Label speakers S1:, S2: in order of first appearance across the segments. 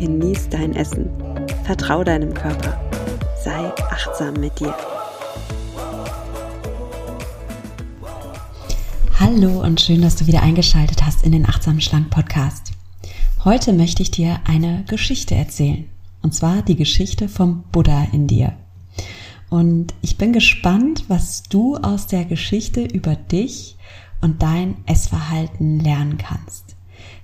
S1: genieß dein Essen, vertrau deinem Körper, sei achtsam mit dir. Hallo und schön, dass du wieder eingeschaltet hast in den Achtsam Schlank Podcast. Heute möchte ich dir eine Geschichte erzählen. Und zwar die Geschichte vom Buddha in dir. Und ich bin gespannt, was du aus der Geschichte über dich und dein Essverhalten lernen kannst.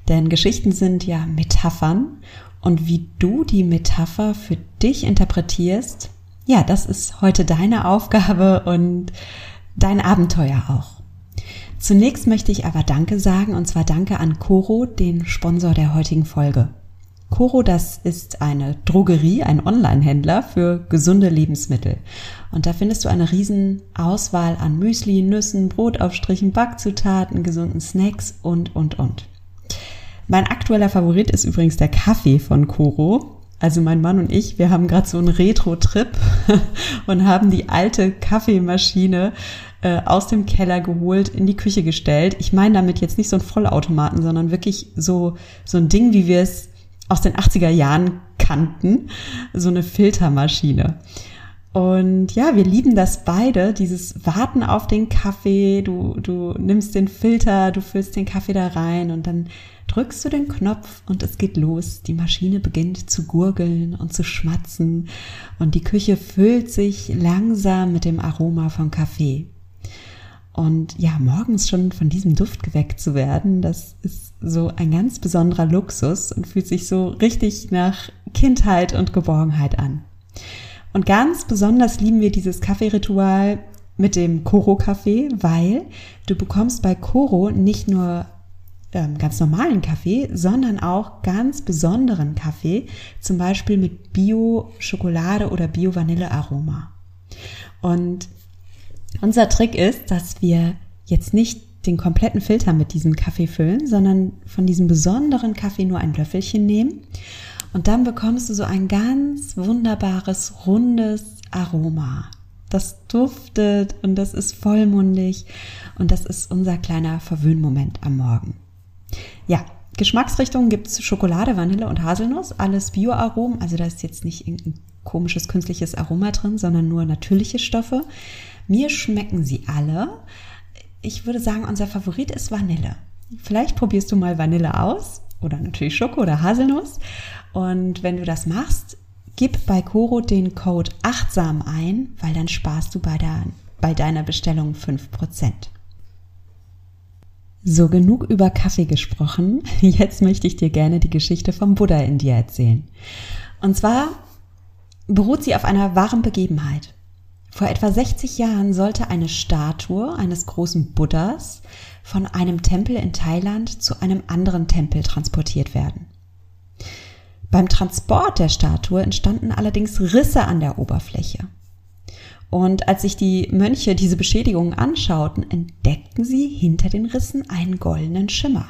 S1: Denn Geschichten sind ja Metaphern und wie du die Metapher für dich interpretierst, ja, das ist heute deine Aufgabe und dein Abenteuer auch. Zunächst möchte ich aber Danke sagen und zwar Danke an Coro, den Sponsor der heutigen Folge. Coro, das ist eine Drogerie, ein Online-Händler für gesunde Lebensmittel. Und da findest du eine riesen Auswahl an Müsli, Nüssen, Brotaufstrichen, Backzutaten, gesunden Snacks und, und, und. Mein aktueller Favorit ist übrigens der Kaffee von Coro. Also mein Mann und ich, wir haben gerade so einen Retro-Trip und haben die alte Kaffeemaschine äh, aus dem Keller geholt, in die Küche gestellt. Ich meine damit jetzt nicht so ein Vollautomaten, sondern wirklich so, so ein Ding, wie wir es aus den 80er Jahren kannten, so eine Filtermaschine. Und ja, wir lieben das beide, dieses Warten auf den Kaffee. Du, du nimmst den Filter, du füllst den Kaffee da rein und dann drückst du den Knopf und es geht los. Die Maschine beginnt zu gurgeln und zu schmatzen und die Küche füllt sich langsam mit dem Aroma vom Kaffee. Und ja, morgens schon von diesem Duft geweckt zu werden, das ist so ein ganz besonderer Luxus und fühlt sich so richtig nach Kindheit und Geborgenheit an. Und ganz besonders lieben wir dieses Kaffeeritual mit dem Koro-Kaffee, weil du bekommst bei Koro nicht nur ähm, ganz normalen Kaffee, sondern auch ganz besonderen Kaffee, zum Beispiel mit Bio-Schokolade oder Bio-Vanille-Aroma. Und unser Trick ist, dass wir jetzt nicht den kompletten Filter mit diesem Kaffee füllen, sondern von diesem besonderen Kaffee nur ein Löffelchen nehmen. Und dann bekommst du so ein ganz wunderbares, rundes Aroma. Das duftet und das ist vollmundig und das ist unser kleiner Verwöhnmoment am Morgen. Ja, Geschmacksrichtungen gibt's Schokolade, Vanille und Haselnuss, alles Bioaromen, also da ist jetzt nicht irgendein komisches künstliches Aroma drin, sondern nur natürliche Stoffe. Mir schmecken sie alle. Ich würde sagen, unser Favorit ist Vanille. Vielleicht probierst du mal Vanille aus oder natürlich Schoko oder Haselnuss. Und wenn du das machst, gib bei Coro den Code achtsam ein, weil dann sparst du bei, der, bei deiner Bestellung 5%. So genug über Kaffee gesprochen. Jetzt möchte ich dir gerne die Geschichte vom Buddha in dir erzählen. Und zwar beruht sie auf einer wahren Begebenheit. Vor etwa 60 Jahren sollte eine Statue eines großen Buddhas von einem Tempel in Thailand zu einem anderen Tempel transportiert werden. Beim Transport der Statue entstanden allerdings Risse an der Oberfläche. Und als sich die Mönche diese Beschädigungen anschauten, entdeckten sie hinter den Rissen einen goldenen Schimmer.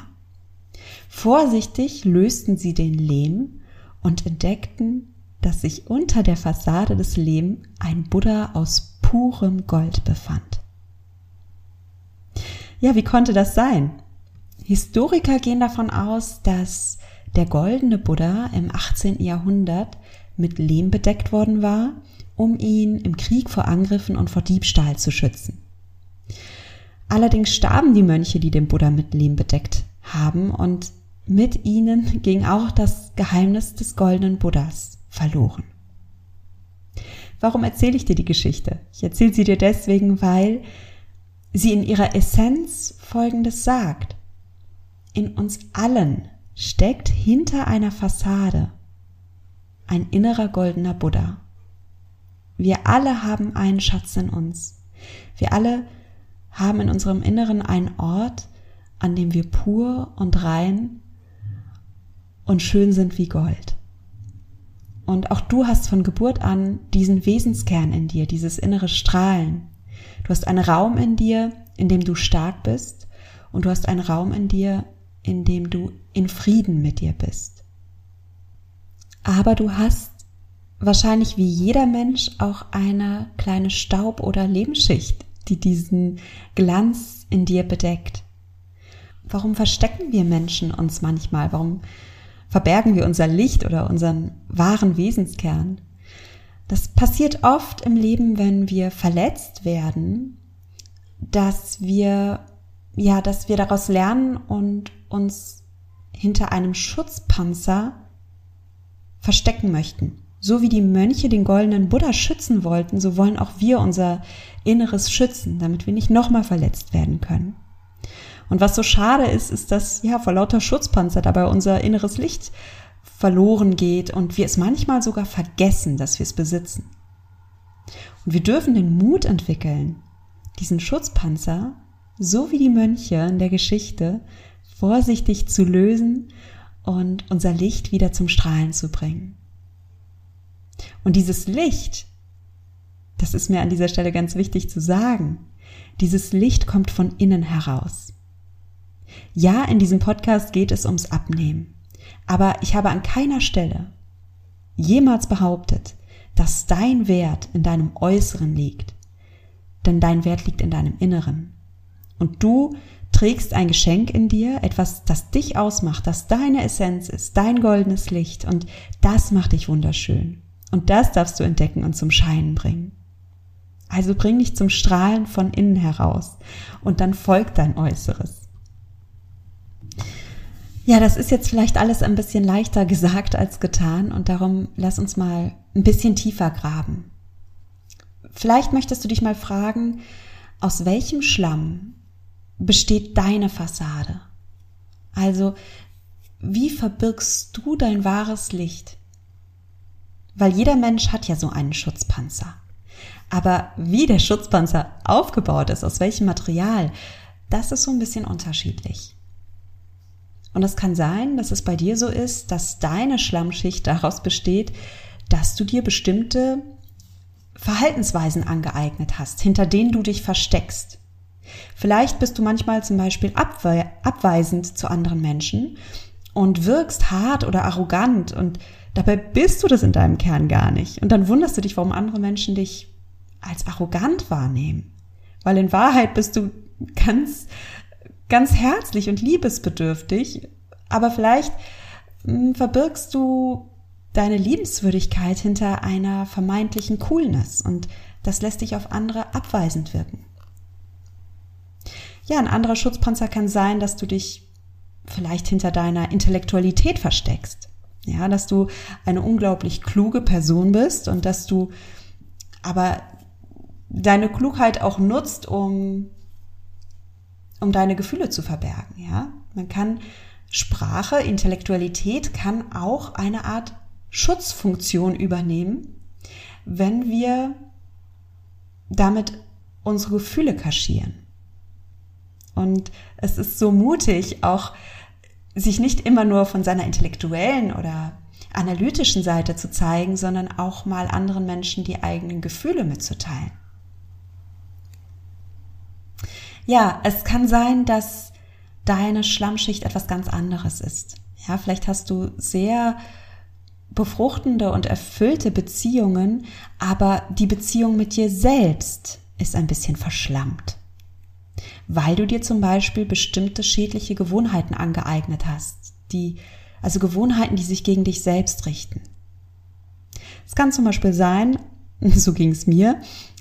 S1: Vorsichtig lösten sie den Lehm und entdeckten dass sich unter der Fassade des Lehm ein Buddha aus purem Gold befand. Ja, wie konnte das sein? Historiker gehen davon aus, dass der goldene Buddha im 18. Jahrhundert mit Lehm bedeckt worden war, um ihn im Krieg vor Angriffen und vor Diebstahl zu schützen. Allerdings starben die Mönche, die den Buddha mit Lehm bedeckt haben, und mit ihnen ging auch das Geheimnis des goldenen Buddhas verloren. Warum erzähle ich dir die Geschichte? Ich erzähle sie dir deswegen, weil sie in ihrer Essenz Folgendes sagt. In uns allen steckt hinter einer Fassade ein innerer goldener Buddha. Wir alle haben einen Schatz in uns. Wir alle haben in unserem Inneren einen Ort, an dem wir pur und rein und schön sind wie Gold. Und auch du hast von Geburt an diesen Wesenskern in dir, dieses innere Strahlen. Du hast einen Raum in dir, in dem du stark bist. Und du hast einen Raum in dir, in dem du in Frieden mit dir bist. Aber du hast wahrscheinlich wie jeder Mensch auch eine kleine Staub- oder Lebensschicht, die diesen Glanz in dir bedeckt. Warum verstecken wir Menschen uns manchmal? Warum verbergen wir unser Licht oder unseren wahren Wesenskern? Das passiert oft im Leben, wenn wir verletzt werden, dass wir, ja, dass wir daraus lernen und uns hinter einem Schutzpanzer verstecken möchten. So wie die Mönche den goldenen Buddha schützen wollten, so wollen auch wir unser Inneres schützen, damit wir nicht nochmal verletzt werden können. Und was so schade ist, ist, dass ja vor lauter Schutzpanzer dabei unser inneres Licht verloren geht und wir es manchmal sogar vergessen, dass wir es besitzen. Und wir dürfen den Mut entwickeln, diesen Schutzpanzer, so wie die Mönche in der Geschichte, vorsichtig zu lösen und unser Licht wieder zum Strahlen zu bringen. Und dieses Licht, das ist mir an dieser Stelle ganz wichtig zu sagen, dieses Licht kommt von innen heraus. Ja, in diesem Podcast geht es ums Abnehmen. Aber ich habe an keiner Stelle jemals behauptet, dass dein Wert in deinem Äußeren liegt. Denn dein Wert liegt in deinem Inneren. Und du trägst ein Geschenk in dir, etwas, das dich ausmacht, das deine Essenz ist, dein goldenes Licht. Und das macht dich wunderschön. Und das darfst du entdecken und zum Scheinen bringen. Also bring dich zum Strahlen von innen heraus. Und dann folgt dein Äußeres. Ja, das ist jetzt vielleicht alles ein bisschen leichter gesagt als getan und darum lass uns mal ein bisschen tiefer graben. Vielleicht möchtest du dich mal fragen, aus welchem Schlamm besteht deine Fassade? Also, wie verbirgst du dein wahres Licht? Weil jeder Mensch hat ja so einen Schutzpanzer. Aber wie der Schutzpanzer aufgebaut ist, aus welchem Material, das ist so ein bisschen unterschiedlich. Und es kann sein, dass es bei dir so ist, dass deine Schlammschicht daraus besteht, dass du dir bestimmte Verhaltensweisen angeeignet hast, hinter denen du dich versteckst. Vielleicht bist du manchmal zum Beispiel abwe abweisend zu anderen Menschen und wirkst hart oder arrogant und dabei bist du das in deinem Kern gar nicht. Und dann wunderst du dich, warum andere Menschen dich als arrogant wahrnehmen. Weil in Wahrheit bist du ganz ganz herzlich und liebesbedürftig, aber vielleicht hm, verbirgst du deine Liebenswürdigkeit hinter einer vermeintlichen Coolness und das lässt dich auf andere abweisend wirken. Ja, ein anderer Schutzpanzer kann sein, dass du dich vielleicht hinter deiner Intellektualität versteckst. Ja, dass du eine unglaublich kluge Person bist und dass du aber deine Klugheit auch nutzt, um um deine Gefühle zu verbergen, ja? Man kann Sprache, Intellektualität kann auch eine Art Schutzfunktion übernehmen, wenn wir damit unsere Gefühle kaschieren. Und es ist so mutig, auch sich nicht immer nur von seiner intellektuellen oder analytischen Seite zu zeigen, sondern auch mal anderen Menschen die eigenen Gefühle mitzuteilen. Ja, es kann sein, dass deine Schlammschicht etwas ganz anderes ist. Ja, vielleicht hast du sehr befruchtende und erfüllte Beziehungen, aber die Beziehung mit dir selbst ist ein bisschen verschlammt. Weil du dir zum Beispiel bestimmte schädliche Gewohnheiten angeeignet hast, die, also Gewohnheiten, die sich gegen dich selbst richten. Es kann zum Beispiel sein, so ging es mir,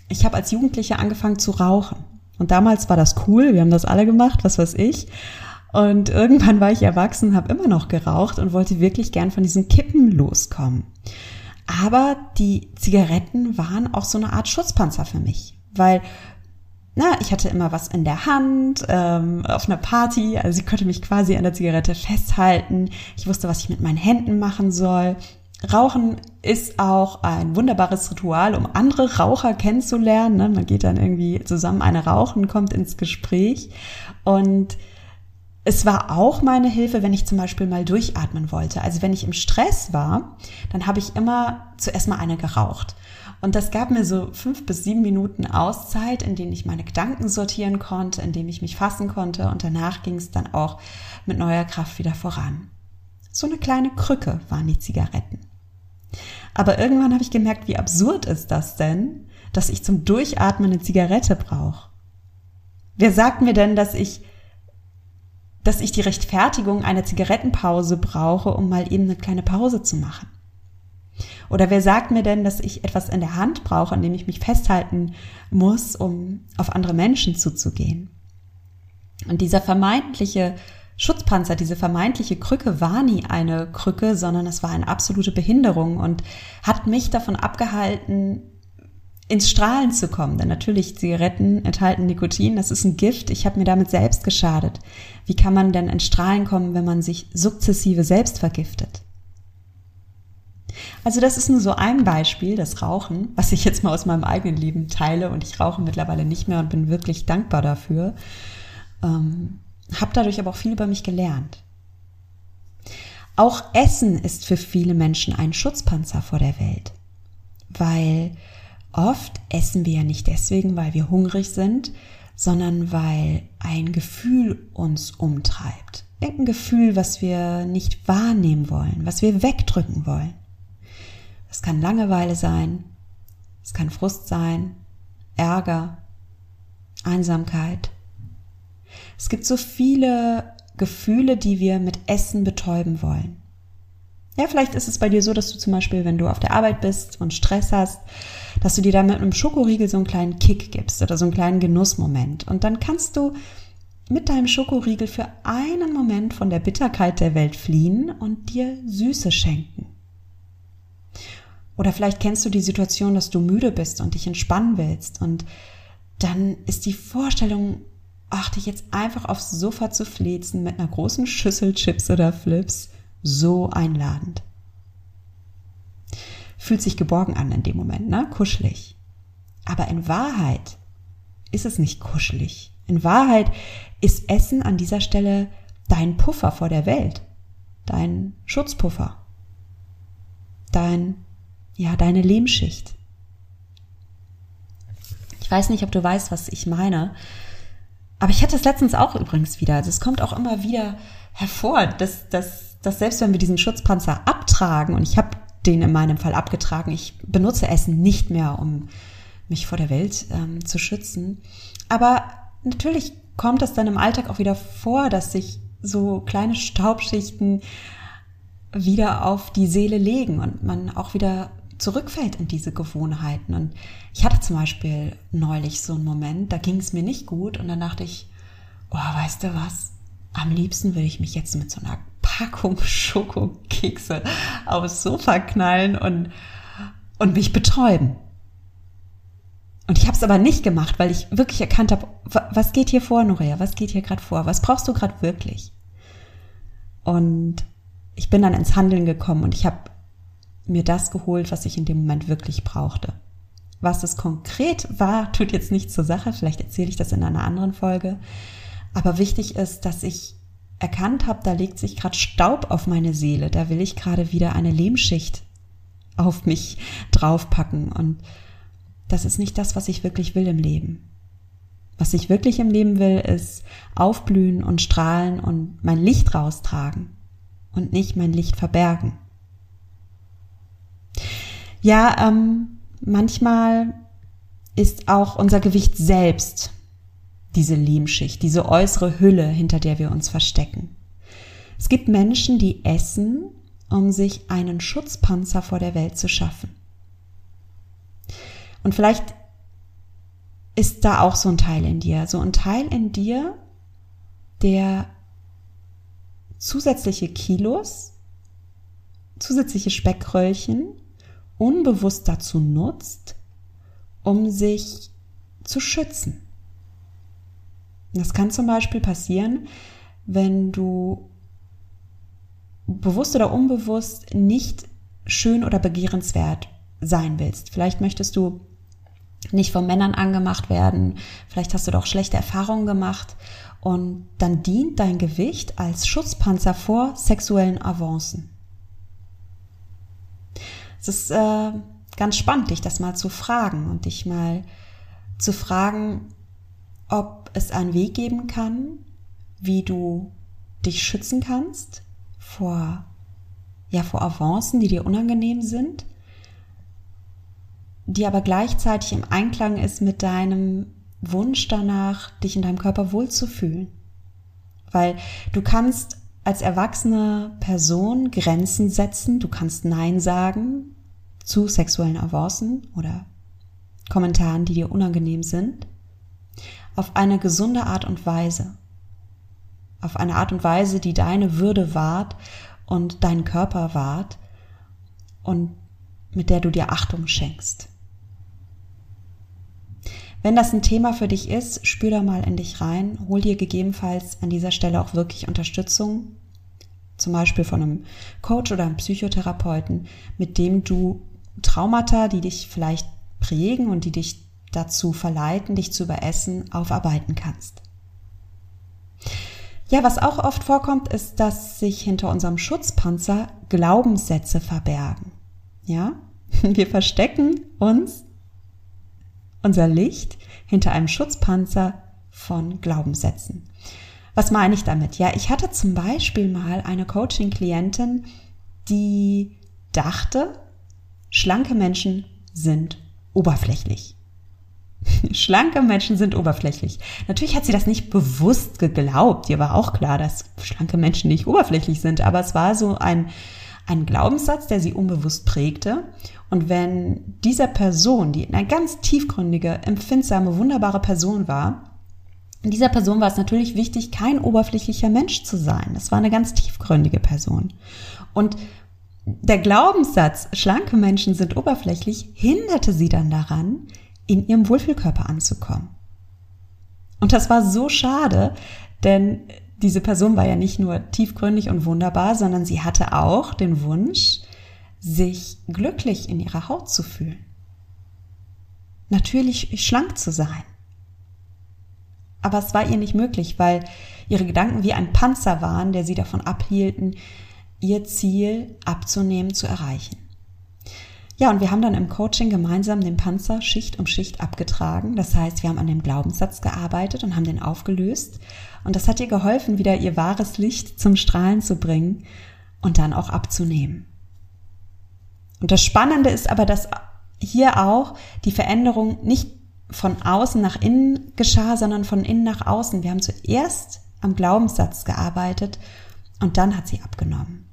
S1: ich habe als Jugendliche angefangen zu rauchen. Und damals war das cool, wir haben das alle gemacht, was weiß ich. Und irgendwann war ich erwachsen, habe immer noch geraucht und wollte wirklich gern von diesen Kippen loskommen. Aber die Zigaretten waren auch so eine Art Schutzpanzer für mich, weil na, ich hatte immer was in der Hand, ähm, auf einer Party, also ich konnte mich quasi an der Zigarette festhalten. Ich wusste, was ich mit meinen Händen machen soll. Rauchen ist auch ein wunderbares Ritual, um andere Raucher kennenzulernen. Ne? Man geht dann irgendwie zusammen eine rauchen, kommt ins Gespräch und es war auch meine Hilfe, wenn ich zum Beispiel mal durchatmen wollte. Also wenn ich im Stress war, dann habe ich immer zuerst mal eine geraucht. Und das gab mir so fünf bis sieben Minuten Auszeit, in denen ich meine Gedanken sortieren konnte, in denen ich mich fassen konnte. Und danach ging es dann auch mit neuer Kraft wieder voran. So eine kleine Krücke waren die Zigaretten. Aber irgendwann habe ich gemerkt, wie absurd ist das denn, dass ich zum Durchatmen eine Zigarette brauche. Wer sagt mir denn, dass ich dass ich die Rechtfertigung einer Zigarettenpause brauche, um mal eben eine kleine Pause zu machen? Oder wer sagt mir denn, dass ich etwas in der Hand brauche, an dem ich mich festhalten muss, um auf andere Menschen zuzugehen? Und dieser vermeintliche Schutzpanzer, diese vermeintliche Krücke war nie eine Krücke, sondern es war eine absolute Behinderung und hat mich davon abgehalten, ins Strahlen zu kommen. Denn natürlich, Zigaretten enthalten Nikotin, das ist ein Gift. Ich habe mir damit selbst geschadet. Wie kann man denn ins Strahlen kommen, wenn man sich sukzessive selbst vergiftet? Also das ist nur so ein Beispiel, das Rauchen, was ich jetzt mal aus meinem eigenen Leben teile und ich rauche mittlerweile nicht mehr und bin wirklich dankbar dafür. Ähm, habe dadurch aber auch viel über mich gelernt. Auch Essen ist für viele Menschen ein Schutzpanzer vor der Welt, weil Oft essen wir ja nicht deswegen, weil wir hungrig sind, sondern weil ein Gefühl uns umtreibt. Irgendein Gefühl, was wir nicht wahrnehmen wollen, was wir wegdrücken wollen. Es kann Langeweile sein, es kann Frust sein, Ärger, Einsamkeit. Es gibt so viele Gefühle, die wir mit Essen betäuben wollen. Ja, vielleicht ist es bei dir so, dass du zum Beispiel, wenn du auf der Arbeit bist und Stress hast, dass du dir da mit einem Schokoriegel so einen kleinen Kick gibst oder so einen kleinen Genussmoment. Und dann kannst du mit deinem Schokoriegel für einen Moment von der Bitterkeit der Welt fliehen und dir Süße schenken. Oder vielleicht kennst du die Situation, dass du müde bist und dich entspannen willst und dann ist die Vorstellung, ach, dich jetzt einfach aufs Sofa zu flezen mit einer großen Schüssel Chips oder Flips so einladend. Fühlt sich geborgen an in dem Moment, ne? Kuschelig. Aber in Wahrheit ist es nicht kuschelig. In Wahrheit ist Essen an dieser Stelle dein Puffer vor der Welt. Dein Schutzpuffer. Dein, ja, deine Lehmschicht. Ich weiß nicht, ob du weißt, was ich meine. Aber ich hatte es letztens auch übrigens wieder. Also es kommt auch immer wieder hervor, dass, dass dass selbst wenn wir diesen Schutzpanzer abtragen, und ich habe den in meinem Fall abgetragen, ich benutze Essen nicht mehr, um mich vor der Welt ähm, zu schützen. Aber natürlich kommt es dann im Alltag auch wieder vor, dass sich so kleine Staubschichten wieder auf die Seele legen und man auch wieder zurückfällt in diese Gewohnheiten. Und ich hatte zum Beispiel neulich so einen Moment, da ging es mir nicht gut und dann dachte ich, oh, weißt du was? Am liebsten würde ich mich jetzt mit so einer Packung Schokokekse aufs Sofa knallen und, und mich betäuben. Und ich habe es aber nicht gemacht, weil ich wirklich erkannt habe, was geht hier vor, Norea? Was geht hier gerade vor? Was brauchst du gerade wirklich? Und ich bin dann ins Handeln gekommen und ich habe mir das geholt, was ich in dem Moment wirklich brauchte. Was es konkret war, tut jetzt nichts zur Sache. Vielleicht erzähle ich das in einer anderen Folge. Aber wichtig ist, dass ich erkannt habe, da legt sich gerade Staub auf meine Seele, da will ich gerade wieder eine Lehmschicht auf mich draufpacken und das ist nicht das, was ich wirklich will im Leben. Was ich wirklich im Leben will, ist aufblühen und strahlen und mein Licht raustragen und nicht mein Licht verbergen. Ja, ähm, manchmal ist auch unser Gewicht selbst diese Lehmschicht, diese äußere Hülle, hinter der wir uns verstecken. Es gibt Menschen, die essen, um sich einen Schutzpanzer vor der Welt zu schaffen. Und vielleicht ist da auch so ein Teil in dir, so ein Teil in dir, der zusätzliche Kilos, zusätzliche Speckröllchen unbewusst dazu nutzt, um sich zu schützen. Das kann zum Beispiel passieren, wenn du bewusst oder unbewusst nicht schön oder begehrenswert sein willst. Vielleicht möchtest du nicht von Männern angemacht werden. Vielleicht hast du doch schlechte Erfahrungen gemacht. Und dann dient dein Gewicht als Schutzpanzer vor sexuellen Avancen. Es ist äh, ganz spannend, dich das mal zu fragen und dich mal zu fragen, ob es einen Weg geben kann, wie du dich schützen kannst vor, ja, vor Avancen, die dir unangenehm sind, die aber gleichzeitig im Einklang ist mit deinem Wunsch danach, dich in deinem Körper wohlzufühlen. Weil du kannst als erwachsene Person Grenzen setzen, du kannst Nein sagen zu sexuellen Avancen oder Kommentaren, die dir unangenehm sind, auf eine gesunde Art und Weise. Auf eine Art und Weise, die deine Würde wahrt und deinen Körper wahrt und mit der du dir Achtung schenkst. Wenn das ein Thema für dich ist, spür da mal in dich rein, hol dir gegebenenfalls an dieser Stelle auch wirklich Unterstützung, zum Beispiel von einem Coach oder einem Psychotherapeuten, mit dem du Traumata, die dich vielleicht prägen und die dich dazu verleiten, dich zu überessen, aufarbeiten kannst. Ja, was auch oft vorkommt, ist, dass sich hinter unserem Schutzpanzer Glaubenssätze verbergen. Ja, wir verstecken uns unser Licht hinter einem Schutzpanzer von Glaubenssätzen. Was meine ich damit? Ja, ich hatte zum Beispiel mal eine Coaching-Klientin, die dachte, schlanke Menschen sind oberflächlich. Schlanke Menschen sind oberflächlich. Natürlich hat sie das nicht bewusst geglaubt. Ihr war auch klar, dass schlanke Menschen nicht oberflächlich sind, aber es war so ein, ein Glaubenssatz, der sie unbewusst prägte. Und wenn dieser Person, die eine ganz tiefgründige, empfindsame, wunderbare Person war, dieser Person war es natürlich wichtig, kein oberflächlicher Mensch zu sein. Das war eine ganz tiefgründige Person. Und der Glaubenssatz, schlanke Menschen sind oberflächlich, hinderte sie dann daran, in ihrem Wohlfühlkörper anzukommen. Und das war so schade, denn diese Person war ja nicht nur tiefgründig und wunderbar, sondern sie hatte auch den Wunsch, sich glücklich in ihrer Haut zu fühlen. Natürlich schlank zu sein. Aber es war ihr nicht möglich, weil ihre Gedanken wie ein Panzer waren, der sie davon abhielten, ihr Ziel abzunehmen, zu erreichen. Ja, und wir haben dann im Coaching gemeinsam den Panzer Schicht um Schicht abgetragen. Das heißt, wir haben an dem Glaubenssatz gearbeitet und haben den aufgelöst. Und das hat ihr geholfen, wieder ihr wahres Licht zum Strahlen zu bringen und dann auch abzunehmen. Und das Spannende ist aber, dass hier auch die Veränderung nicht von außen nach innen geschah, sondern von innen nach außen. Wir haben zuerst am Glaubenssatz gearbeitet und dann hat sie abgenommen.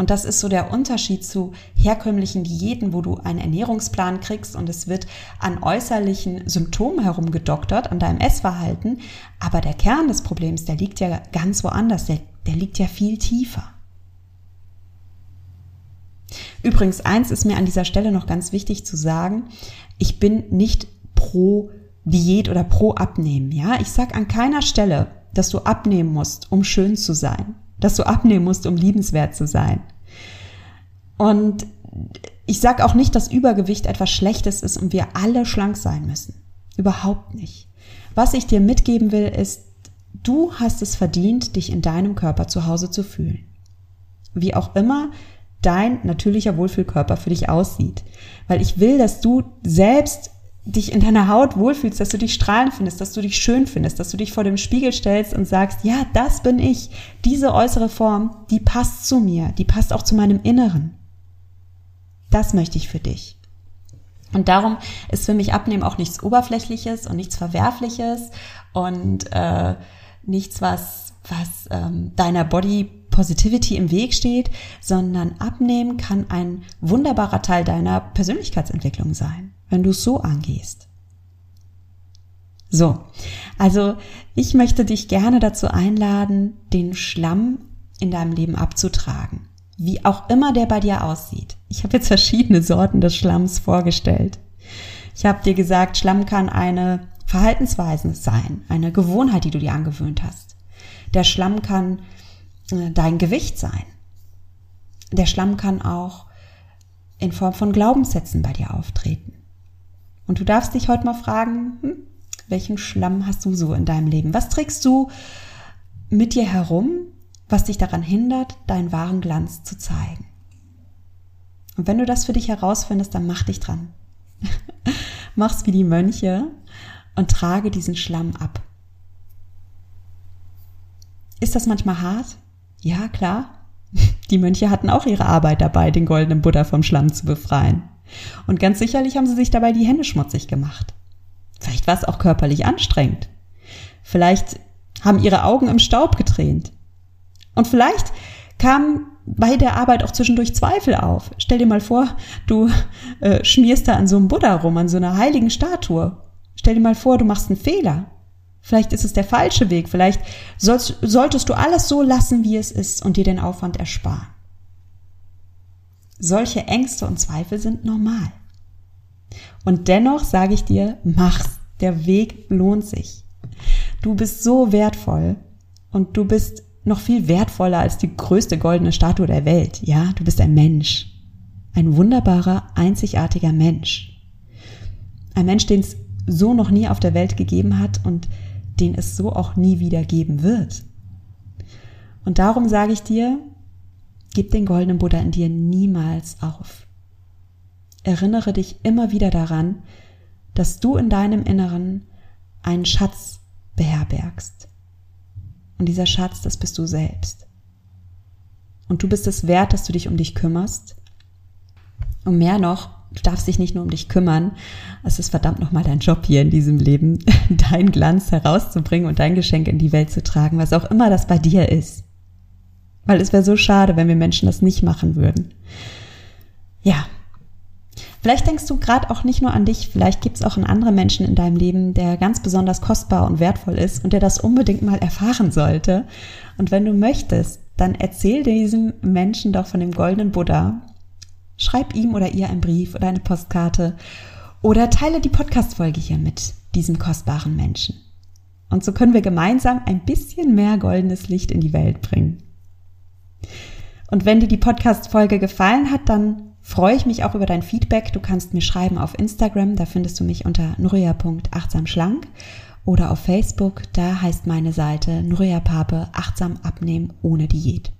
S1: Und das ist so der Unterschied zu herkömmlichen Diäten, wo du einen Ernährungsplan kriegst und es wird an äußerlichen Symptomen herumgedoktert, an deinem Essverhalten. Aber der Kern des Problems, der liegt ja ganz woanders, der, der liegt ja viel tiefer. Übrigens, eins ist mir an dieser Stelle noch ganz wichtig zu sagen. Ich bin nicht pro Diät oder pro Abnehmen. Ja, ich sag an keiner Stelle, dass du abnehmen musst, um schön zu sein dass du abnehmen musst, um liebenswert zu sein. Und ich sage auch nicht, dass Übergewicht etwas Schlechtes ist und wir alle schlank sein müssen. Überhaupt nicht. Was ich dir mitgeben will, ist, du hast es verdient, dich in deinem Körper zu Hause zu fühlen. Wie auch immer dein natürlicher Wohlfühlkörper für dich aussieht. Weil ich will, dass du selbst dich in deiner Haut wohlfühlst, dass du dich strahlen findest, dass du dich schön findest, dass du dich vor dem Spiegel stellst und sagst, ja, das bin ich. Diese äußere Form, die passt zu mir, die passt auch zu meinem Inneren. Das möchte ich für dich. Und darum ist für mich Abnehmen auch nichts Oberflächliches und nichts Verwerfliches und äh, nichts, was, was ähm, deiner Body Positivity im Weg steht, sondern Abnehmen kann ein wunderbarer Teil deiner Persönlichkeitsentwicklung sein wenn du es so angehst. So, also ich möchte dich gerne dazu einladen, den Schlamm in deinem Leben abzutragen, wie auch immer der bei dir aussieht. Ich habe jetzt verschiedene Sorten des Schlamms vorgestellt. Ich habe dir gesagt, Schlamm kann eine Verhaltensweise sein, eine Gewohnheit, die du dir angewöhnt hast. Der Schlamm kann äh, dein Gewicht sein. Der Schlamm kann auch in Form von Glaubenssätzen bei dir auftreten. Und du darfst dich heute mal fragen, hm, welchen Schlamm hast du so in deinem Leben? Was trägst du mit dir herum, was dich daran hindert, deinen wahren Glanz zu zeigen? Und wenn du das für dich herausfindest, dann mach dich dran. Mach's wie die Mönche und trage diesen Schlamm ab. Ist das manchmal hart? Ja, klar. Die Mönche hatten auch ihre Arbeit dabei, den goldenen Buddha vom Schlamm zu befreien. Und ganz sicherlich haben sie sich dabei die Hände schmutzig gemacht. Vielleicht war es auch körperlich anstrengend. Vielleicht haben ihre Augen im Staub getränt. Und vielleicht kamen bei der Arbeit auch zwischendurch Zweifel auf. Stell dir mal vor, du äh, schmierst da an so einem Buddha rum, an so einer heiligen Statue. Stell dir mal vor, du machst einen Fehler. Vielleicht ist es der falsche Weg. Vielleicht sollst, solltest du alles so lassen, wie es ist und dir den Aufwand ersparen. Solche Ängste und Zweifel sind normal. Und dennoch sage ich dir, mach's. Der Weg lohnt sich. Du bist so wertvoll und du bist noch viel wertvoller als die größte goldene Statue der Welt. Ja, du bist ein Mensch. Ein wunderbarer, einzigartiger Mensch. Ein Mensch, den es so noch nie auf der Welt gegeben hat und den es so auch nie wieder geben wird. Und darum sage ich dir, gib den goldenen Buddha in dir niemals auf. Erinnere dich immer wieder daran, dass du in deinem Inneren einen Schatz beherbergst. Und dieser Schatz, das bist du selbst. Und du bist es wert, dass du dich um dich kümmerst. Und mehr noch, du darfst dich nicht nur um dich kümmern, es ist verdammt nochmal dein Job hier in diesem Leben, dein Glanz herauszubringen und dein Geschenk in die Welt zu tragen, was auch immer das bei dir ist. Weil es wäre so schade, wenn wir Menschen das nicht machen würden. Ja. Vielleicht denkst du gerade auch nicht nur an dich, vielleicht gibt es auch einen anderen Menschen in deinem Leben, der ganz besonders kostbar und wertvoll ist und der das unbedingt mal erfahren sollte. Und wenn du möchtest, dann erzähl diesem Menschen doch von dem goldenen Buddha Schreib ihm oder ihr einen Brief oder eine Postkarte oder teile die Podcast-Folge hier mit diesem kostbaren Menschen. Und so können wir gemeinsam ein bisschen mehr goldenes Licht in die Welt bringen. Und wenn dir die Podcast-Folge gefallen hat, dann freue ich mich auch über dein Feedback. Du kannst mir schreiben auf Instagram, da findest du mich unter nuria.achtsamschlank oder auf Facebook, da heißt meine Seite Nuria Pape achtsam abnehmen ohne Diät.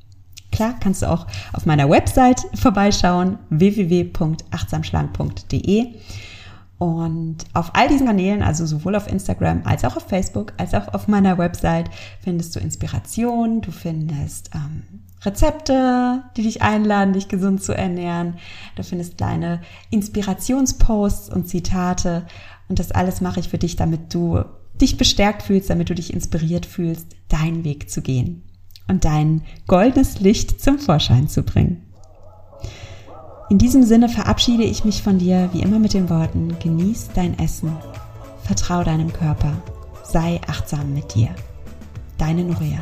S1: Klar, kannst du auch auf meiner Website vorbeischauen, www.achtsamschlank.de. Und auf all diesen Kanälen, also sowohl auf Instagram als auch auf Facebook, als auch auf meiner Website, findest du Inspiration, du findest ähm, Rezepte, die dich einladen, dich gesund zu ernähren. Du findest kleine Inspirationsposts und Zitate. Und das alles mache ich für dich, damit du dich bestärkt fühlst, damit du dich inspiriert fühlst, deinen Weg zu gehen und dein goldenes Licht zum Vorschein zu bringen. In diesem Sinne verabschiede ich mich von dir wie immer mit den Worten, genieß dein Essen, vertrau deinem Körper, sei achtsam mit dir. Deine Nuria.